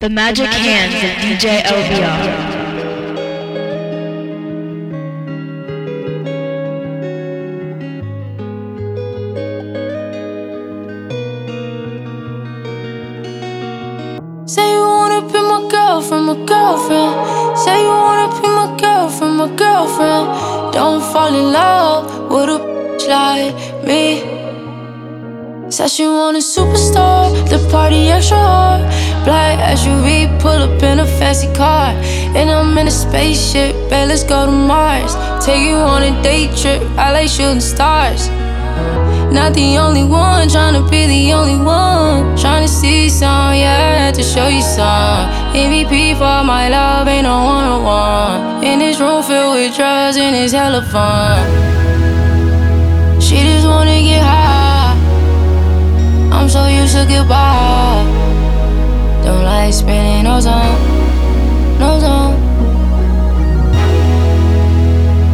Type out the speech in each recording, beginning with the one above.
The magic hands of DJ LBR. Say you wanna be my girlfriend, my girlfriend. Say you wanna be my girlfriend, my girlfriend. Don't fall in love with a bitch like me. Said she want a superstar, the party extra hard. Black SUV, pull up in a fancy car. And I'm in a spaceship, babe, let's go to Mars. Take you on a day trip, I like shooting stars. Not the only one, trying to be the only one. Trying to see some, yeah, to show you some. MVP for my love, ain't no one on one. In this room filled with drugs, and it's hella fun. She just wanna get high. I'm so used to goodbye. Like time, no time.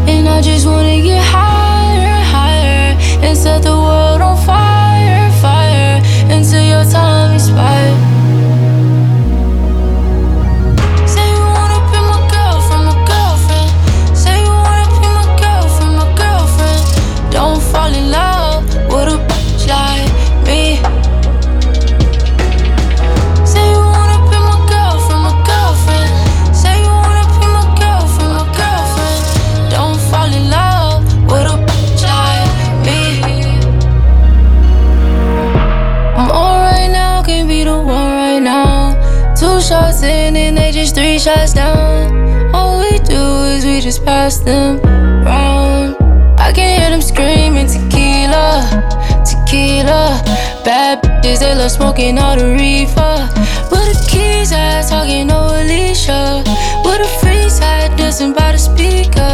And I just wanna get higher, higher, and set the world on fire, fire, until your time expires. And they just three shots down. All we do is we just pass them round. I can hear them screaming tequila, tequila. Bad bitches, they love smoking all the reefer. Where the keys at? Talking no Alicia. Where the freaks at? Dancing by the speakers.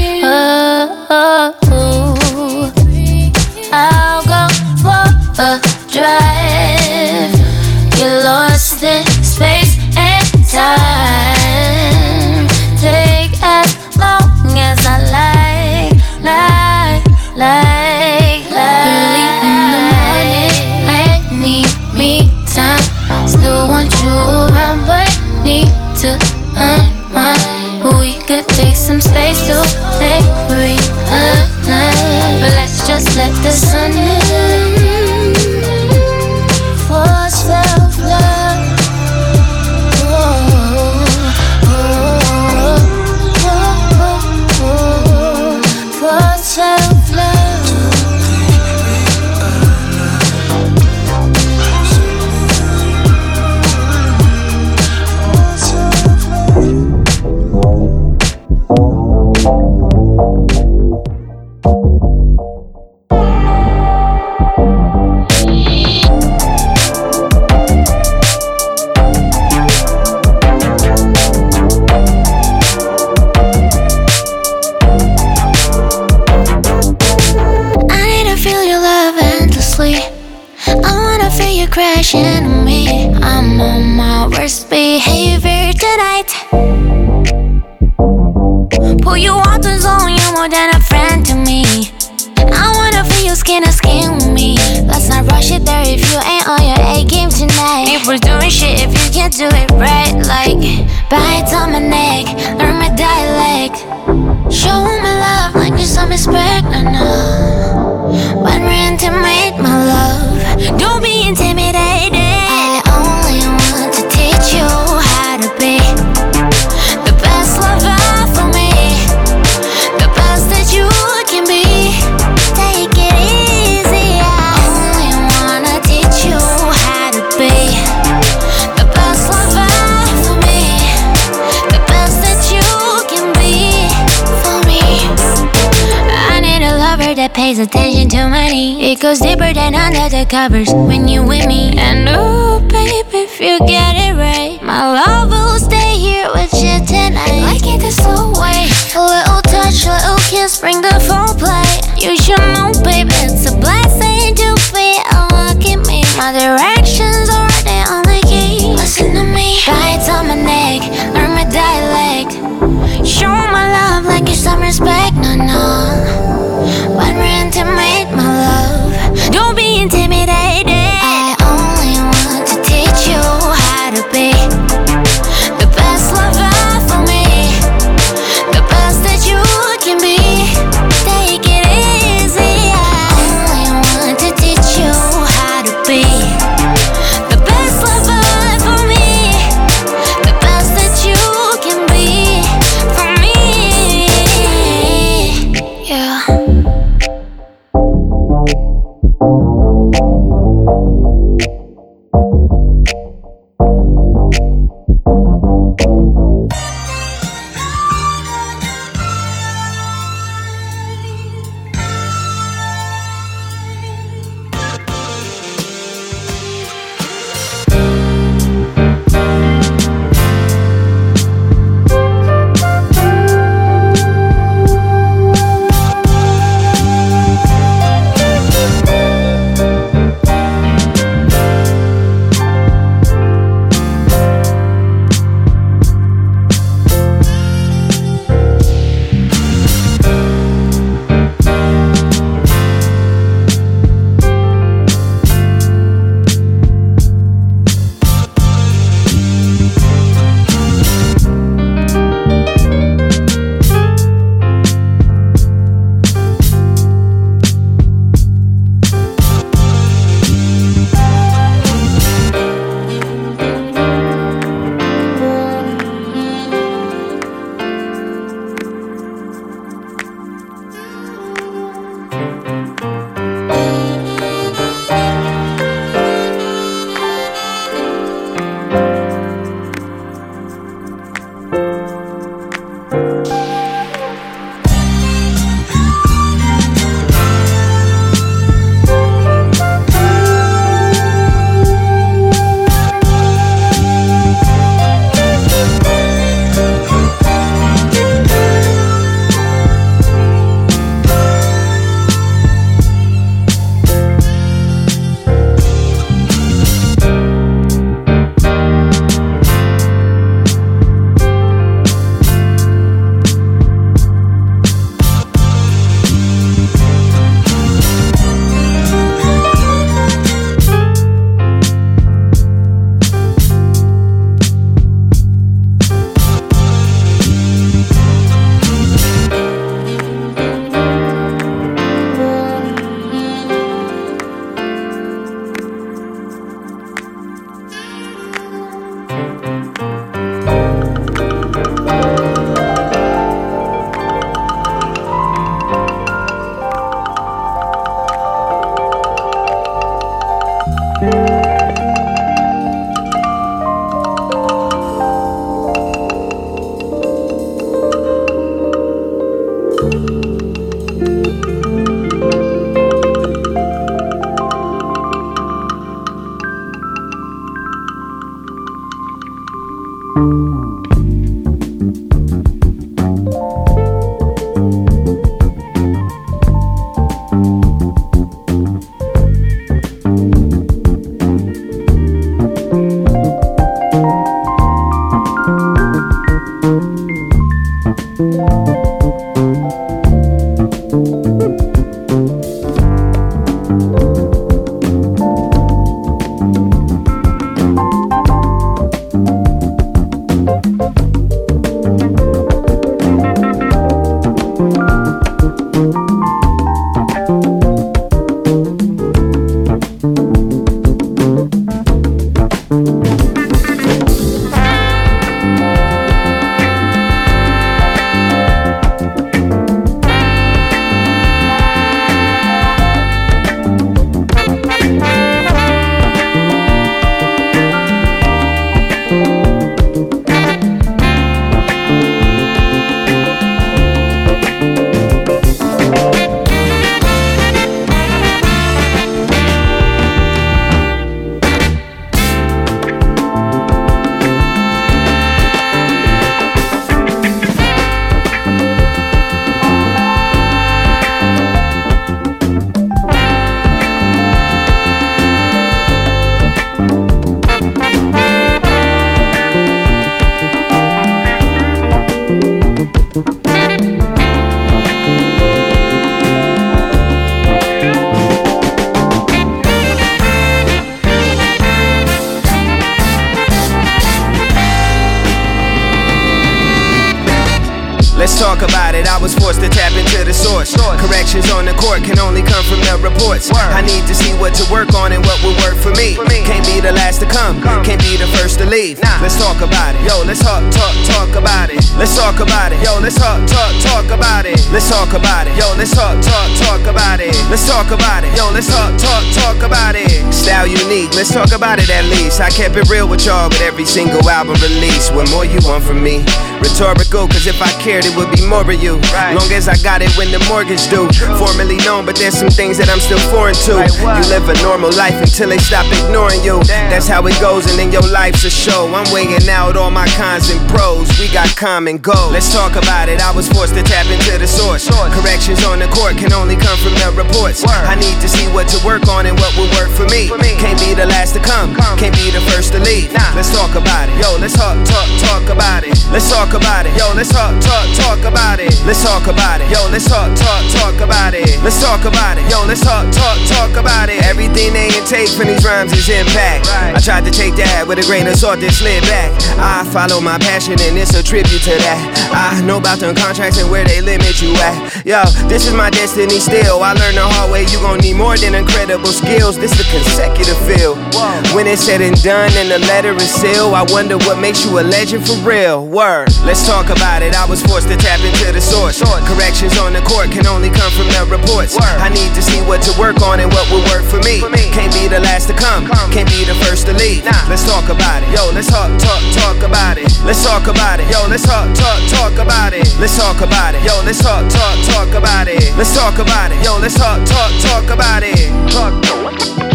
skin with me. Let's not rush it there if you ain't on your A game tonight. If we're doing shit, if you can't do it right, like bites on my neck, learn my dialect. Show my love like you some respect, no, no. Pays attention to needs. It goes deeper than under the covers when you with me. And oh, baby, if you get it right, my love will stay here with you tonight. Like it the slow way, a little touch, a little kiss, bring the full play. You should know, baby, it's a blessing to be unlocking me. My directions are the key. Listen to me, bites on my neck, learn my dialect. Show my love like it's some respect, no, no. When we're come, can't be the first to leave. Let's talk about it. Yo, let's talk, talk, talk about it. Let's talk about it. Yo, let's talk, talk, talk about it. Let's talk about it. Yo, let's talk, talk, talk about it. Let's talk about it. Yo, let's talk, talk, talk about it. Style unique, let's talk about it at least. I kept it real with y'all with every single album release. What more you want from me? Rhetorical, cause if I cared, it would be more of you. Right. Long as I got it when the mortgage due. Formerly known, but there's some things that I'm still foreign to. You live a normal life until they stop ignoring you. Damn. That's how it goes, and then your life's a show. I'm weighing out all my cons and pros. We got common goals. Let's talk about it. I was forced to tap into the source. Corrections on the court can only come from the reports. I need to see what to work on and what will work for me. Can't be the last to come, can't be the first to leave. Let's talk about it. Yo, let's talk, talk, talk about it. Let's talk about it. Yo, let's talk, talk, talk about it. Let's talk about it. Yo, let's talk, talk, talk about it. Let's talk about it. Yo, let's talk, talk, talk about it. Everything they intake from these rhymes is impact. I tried to take that with a grain of salt, then slid back. I follow my passion and it's a tribute to that. I know about them contracts and where they limit you at. Yo, this is my destiny still. I learned the hard way. You gon' need more than incredible skills. This a consecutive feel. When it's said and done and the letter is sealed, I wonder what makes you a legend for real. Word. Let's talk about it. I was forced to tap into the source. Corrections on the court can only come from the reports. I need to see what to work on and what will work for me. Can't be the last to come, can't be the first to leave. Let's talk about it. Yo, let's talk, talk, talk about it. Let's talk about it. Yo, let's talk, talk, talk about it. Let's talk about it. Yo, let's talk, talk, talk about it. Let's talk about it. Yo, let's talk, talk, talk about it. Talk, talk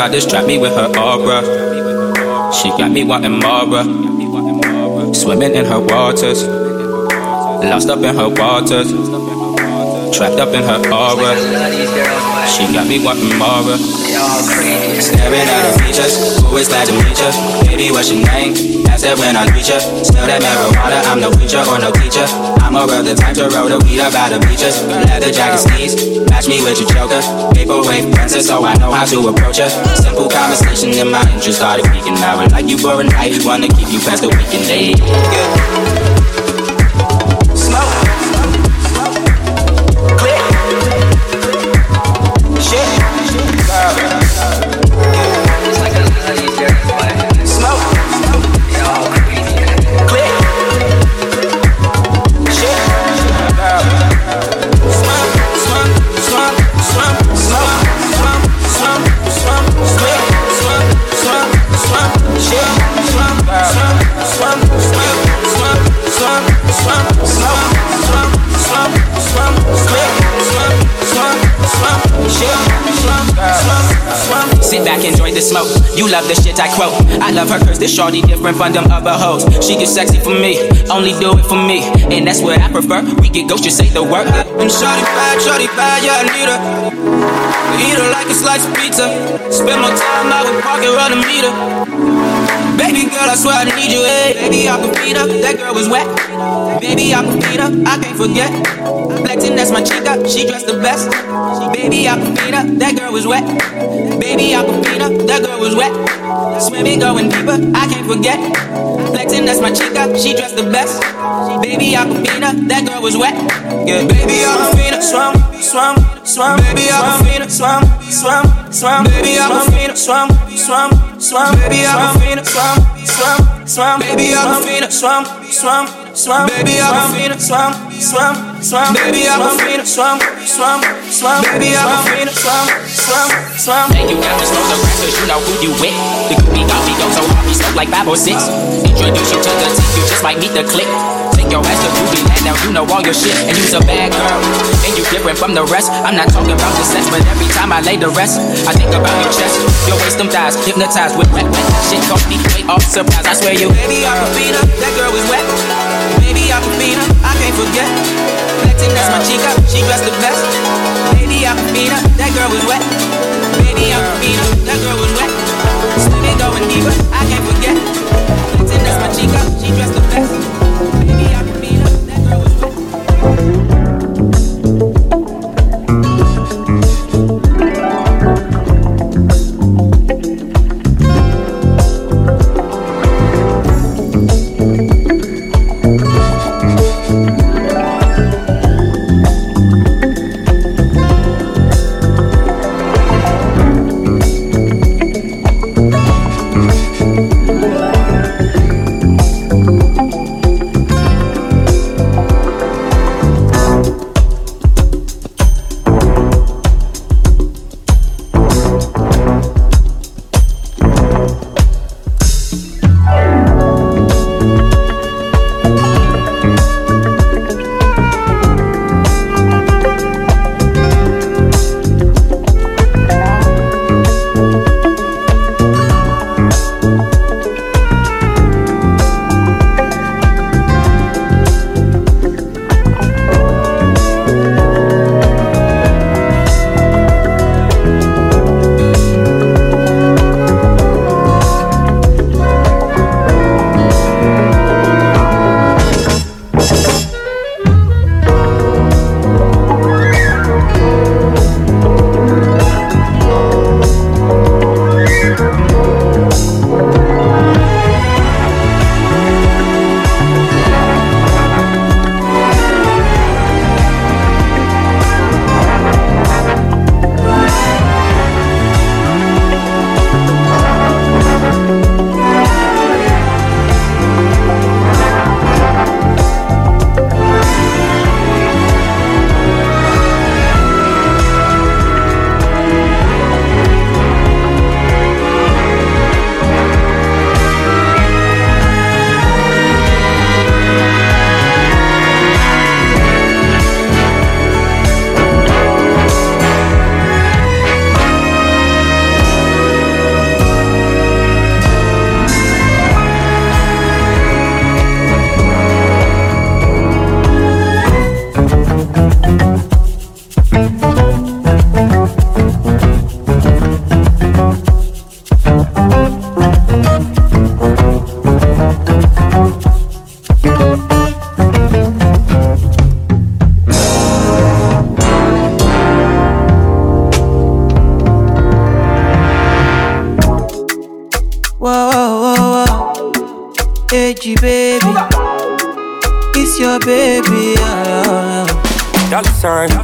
Got distract me with her aura. She got me wanting more. Swimming in her waters, lost up in her waters. Trapped up in her aura. She got me wanting more. Staring at her features, always glad to meet you. Baby, what's your name? Ask that when I reach you. Smell that marijuana, I'm no preacher or no teacher. I'm a real the type to roll the weed up out of bleachers. Leather jacket sneeze, match me with your choker. Vaporwave princess, so I know how to approach her. Simple conversation and my interest started peaking. I like you for a night, wanna keep you past the weekend day. Yeah. I quote. I love her cause this shorty different from them other hoes. She get sexy for me, only do it for me. And that's what I prefer. We get ghost, you say the word. And shorty bad, shorty bad, yeah, I need her. Eat her like a slice of pizza. Spend more time out with parking around the meter. Baby girl, I swear I need you, hey. Baby, I can feed her. That girl was wet. Baby, I can feed her. I can't forget. Flexing, that's my chica. She dressed the best. Baby, I can feed her. That girl was wet. Baby, I can feed her. That girl was wet. Swimming, going deeper. I can't forget. Flexing, that's my chica. She dressed the best. Baby, feed. That girl was wet. Yeah, baby, her. Swam, swam, swam. Baby, her. Swam, swam, swam. Baby, her. Swam, swam, swam. Baby, her. Swam, swam, swam. Baby, her. Swam, swam, swam. Baby, her. Swam, swam, swam. Baby, I can feed her. Swam, swam, swam. Baby, I can feed her. Swam, swam, swam. And you got slow the rap cause you know who you with. The groupie got me go so we stuck like five or six. Introduce you to the team, you just might meet the clique your ass to movie land. Now you know all your shit, and you's a bad girl. And you different from the rest. I'm not talking about the sex, but every time I lay the rest, I think about your chest. Your waist, them thighs, hypnotized with wet, wet shit. Caught me way off surprise. I swear you. Baby, I can beat her. That girl was wet. Baby, I can't forget. Flexing, that's my chica. She dressed the best. Her. That girl was wet. Beat her. That girl was wet. Dollar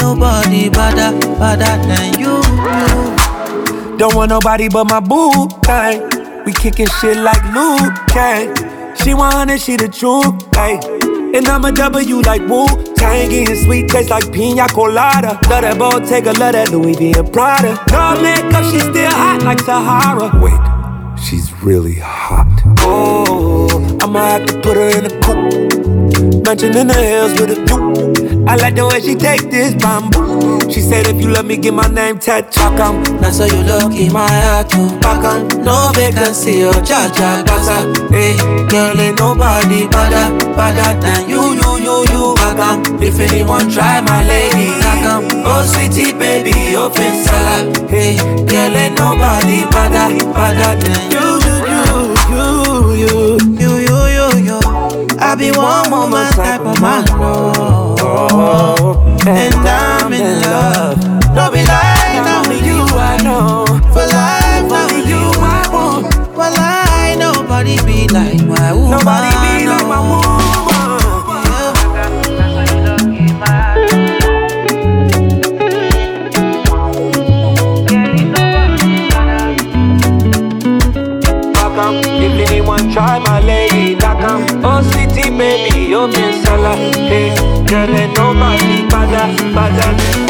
nobody better, better than you, you. Don't want nobody but my boo thing. We kicking shit like Liu Kang. She 100, she the truth, ayy. And I'm a W like Wu Tang, getting sweet taste like pina colada. Love that Bottega, love that Louis V and Prada. No makeup, she still hot like Sahara. Wait, she's really hot. Oh, I'ma have to put her in a coupe. Mansion in the hills with a view. I like the way she take this bamboo. She said if you love me, get my name tattooed. Now so you look in my heart too. Back no vacancy, oh cha cha gaza. Hey, girl, ain't nobody better, better than you, you, you, you. Back if anyone try my lady, back. Oh sweetie baby, open salad. Hey, girl, ain't nobody better, better than you, you, you, you, you, you, you, you. I be one woman type of man, oh, Oh, and I'm in love. Don't be lying, now with you I know. For life, now with you I want. Well, I nobody be like my woman. Nobody be like my woman. Try my lady, knock 'em. Oh, city baby, oh, Miss Salah. Hey, girl, ain't nobody bada, bada. You,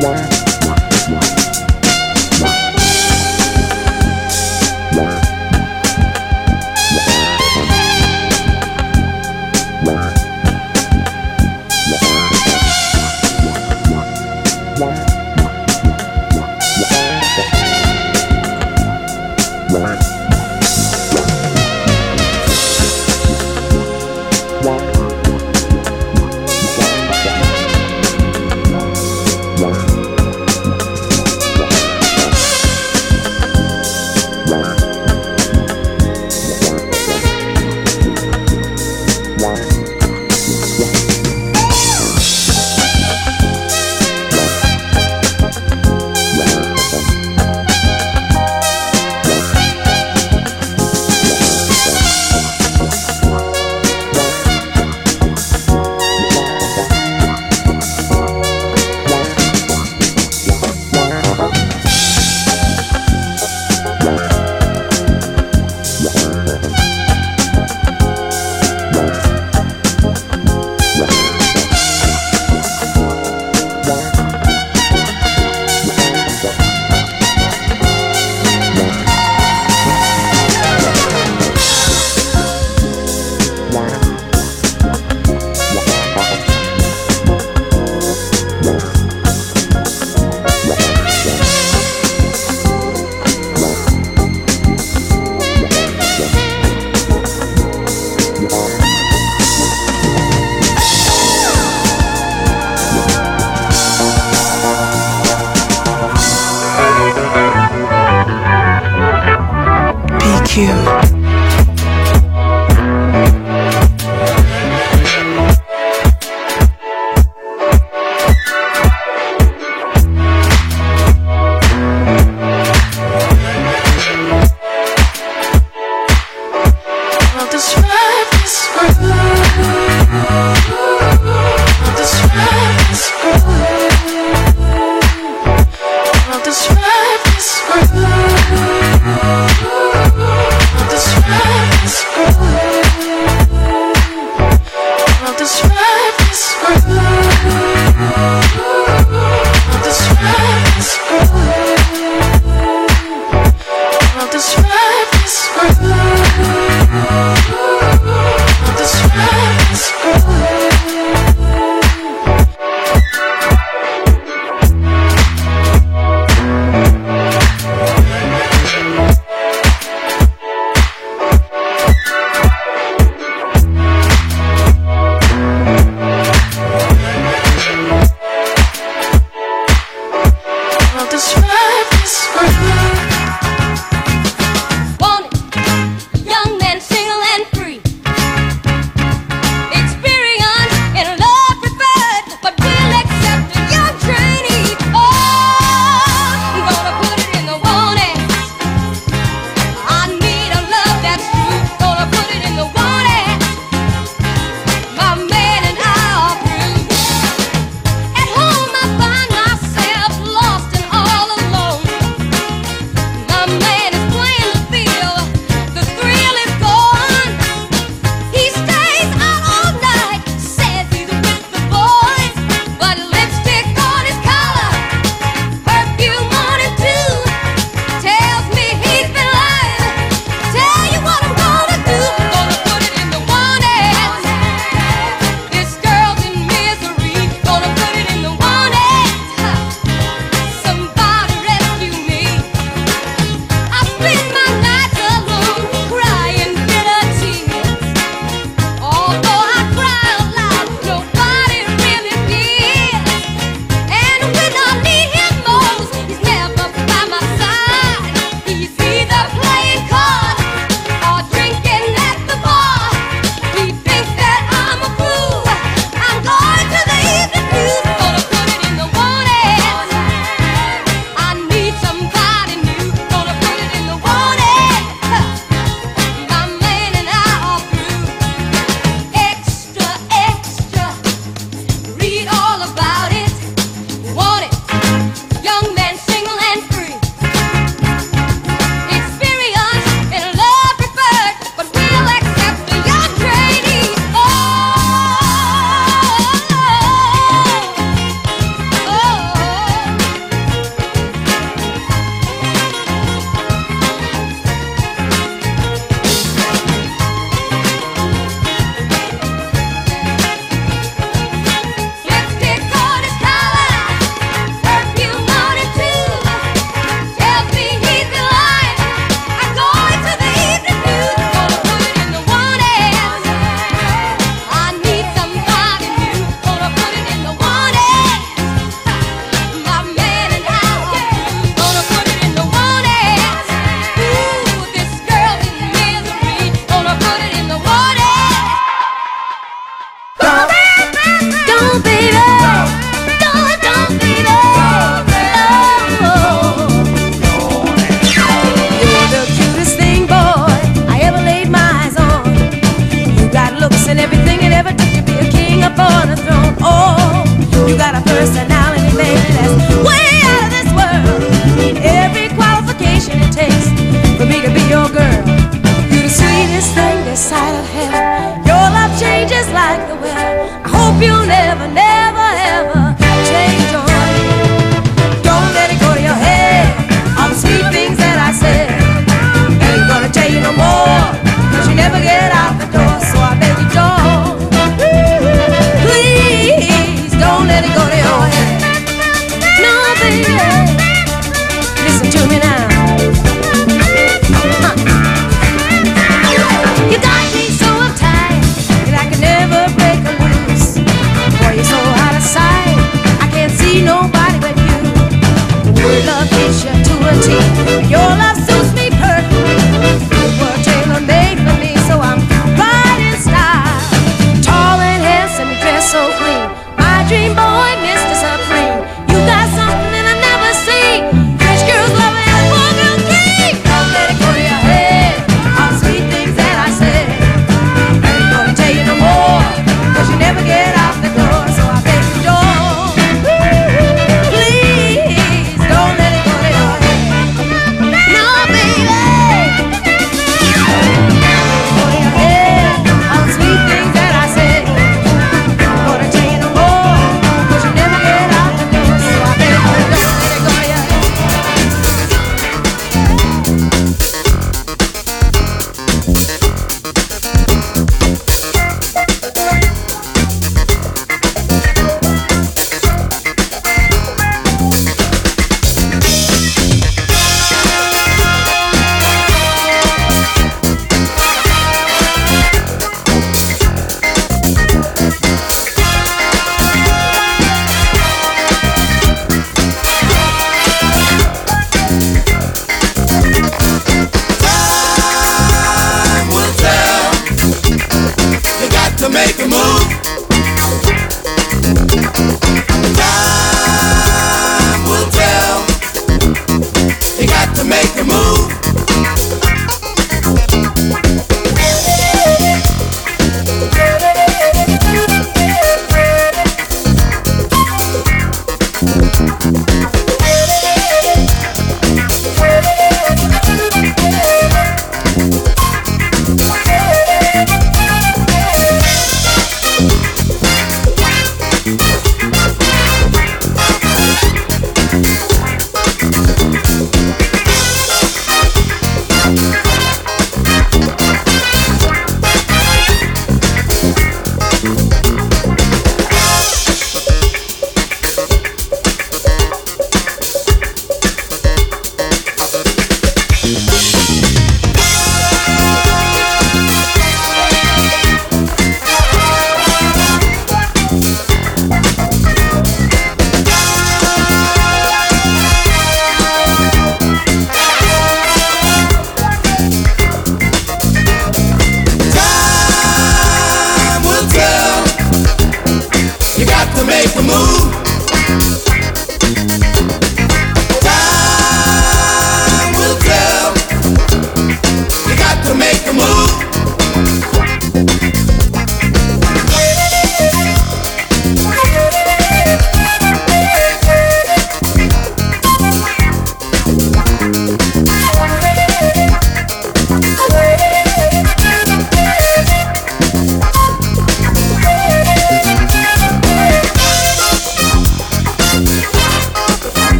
One.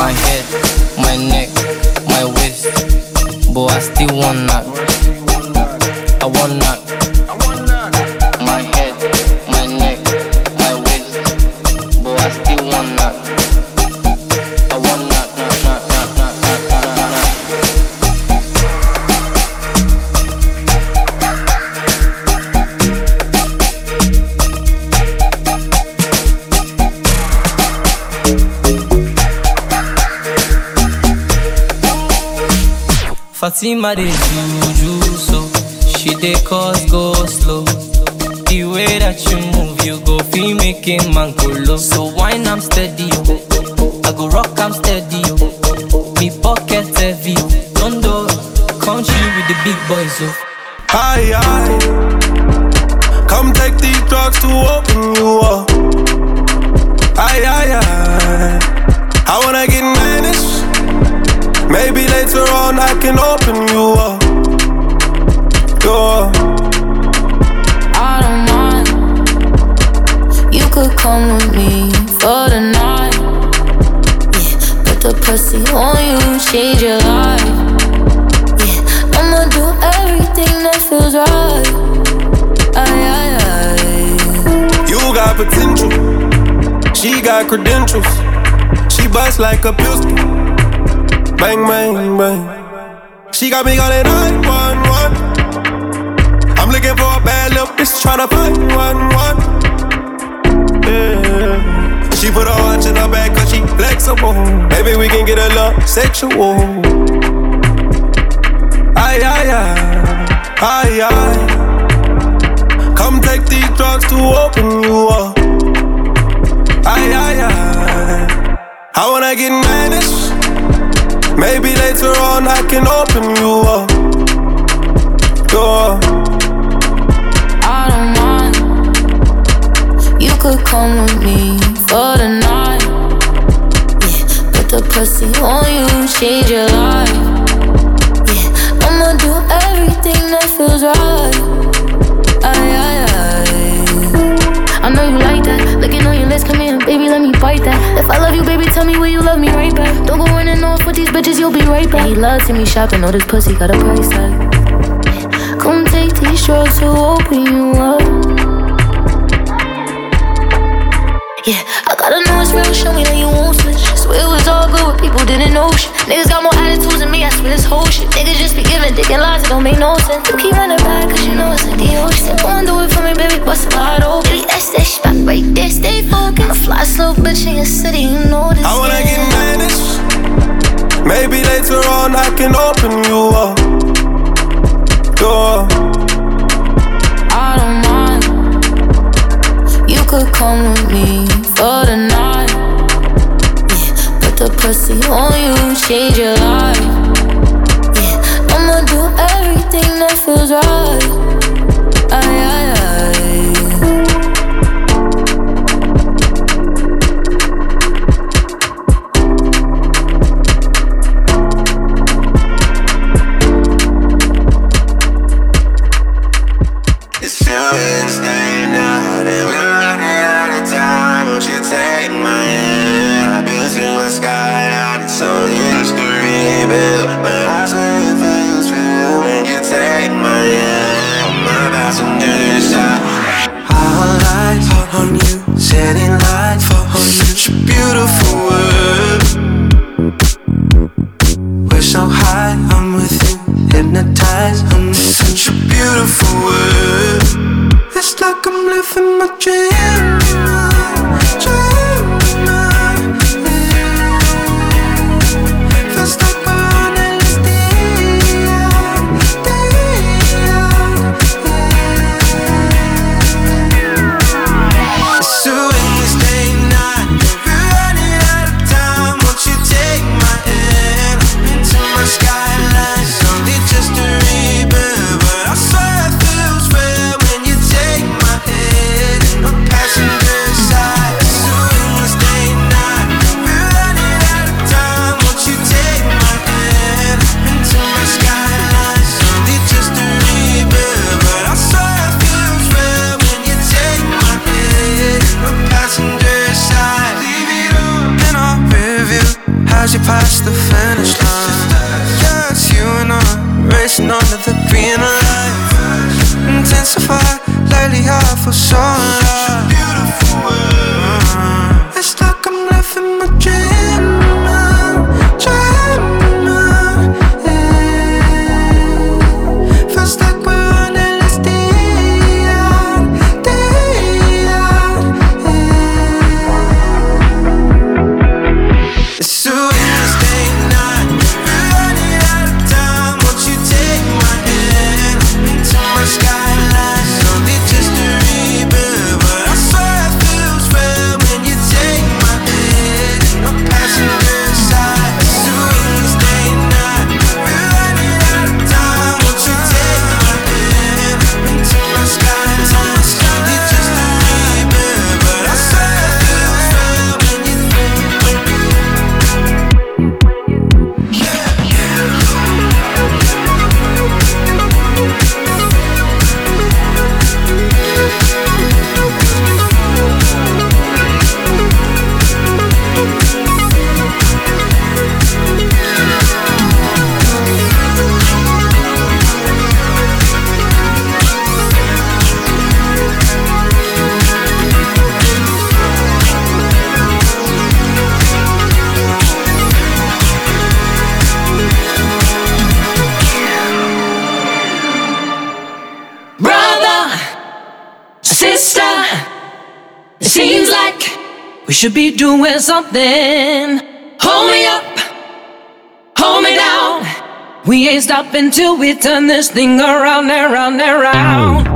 my head, my neck, my waist. But I still want that. I want that. Fatima dey juju so she dey cause go slow. The way that you move, you go feel me making man go low. So wine I'm steady. I go rock I'm steady, yo. Me pocket heavy, don't do country with the big boys, yo. Aye aye, come take these drugs to open you up. Aye aye aye, I wanna get managed. Maybe later on I can open you up. Yeah. I don't mind. You could come with me for the night. Yeah, put the pussy on you, change your life. Yeah, I'ma do everything that feels right. Aye, aye, aye. You got potential. She got credentials. She busts like a pistol. Bang, bang, bang. She got me calling 911. I'm looking for a bad little bitch, tryna find one, one. Yeah. She put her watch in her back cause she flexible. Maybe we can get a little sexual. Aye, aye, aye. Aye, aye. Come take these drugs to open you up. Aye, aye, aye. I wanna get managed. Maybe later on I can open you up. Yeah. I don't mind. You could come with me for the night. Yeah, put the pussy on you, change your life. Yeah, I'ma do everything that feels right. Let me that. If I love you, baby, tell me will you love me right back. Don't go running off with these bitches, you'll be right back. He loves see me shopping, know this pussy got a price tag. Come take these drugs to open you up. Yeah, I gotta know it's real, show me that you won't switch. Swear it was all good, but people didn't know shit. Niggas got more attitudes than me, I swear this whole shit. Niggas just be giving dick and lies, it don't make no sense. You keep running back, cause you know it's like the ocean. Go and do it for me, baby, bust it wide open. Baby, that's that spot right there, stay focused. I'm a fly slow bitch in your city, you know this. I wanna get managed. Maybe later on I can open you up. Yeah. I don't. Could come with me for the night. Yeah, put the pussy on you, change your life. Yeah, I'ma do everything that feels right. Sister, it seems like we should be doing something. Hold me up, hold me down. We ain't stopping till we turn this thing around and round and round.